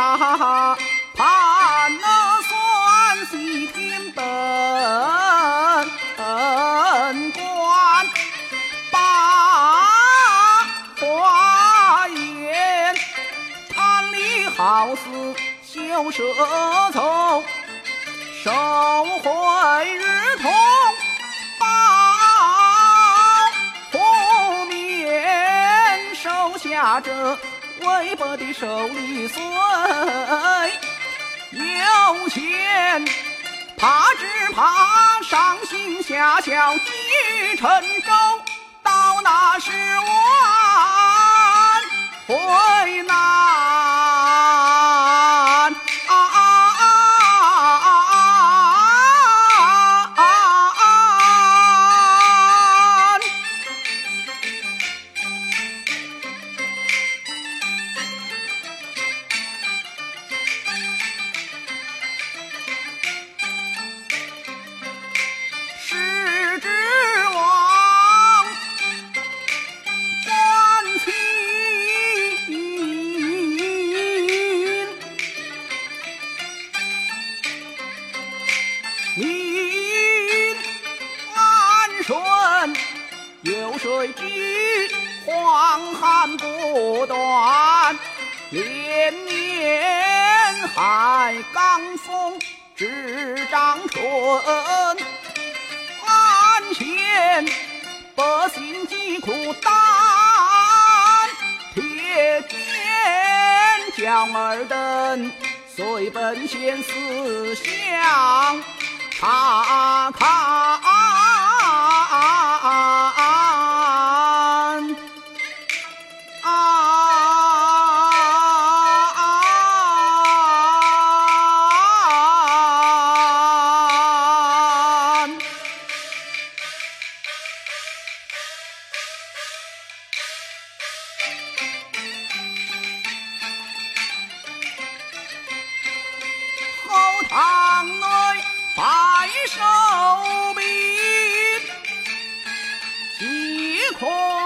哈哈哈盘算西天本官把花言贪语好似修舌头收回日同保不免手下遮微薄的手里碎，有钱怕只怕上行下效几成舟，民安顺，有水居，荒旱不断，连年海刚风，直长春。安县百姓疾苦担，铁肩将尔等随本县思乡卡卡。Four.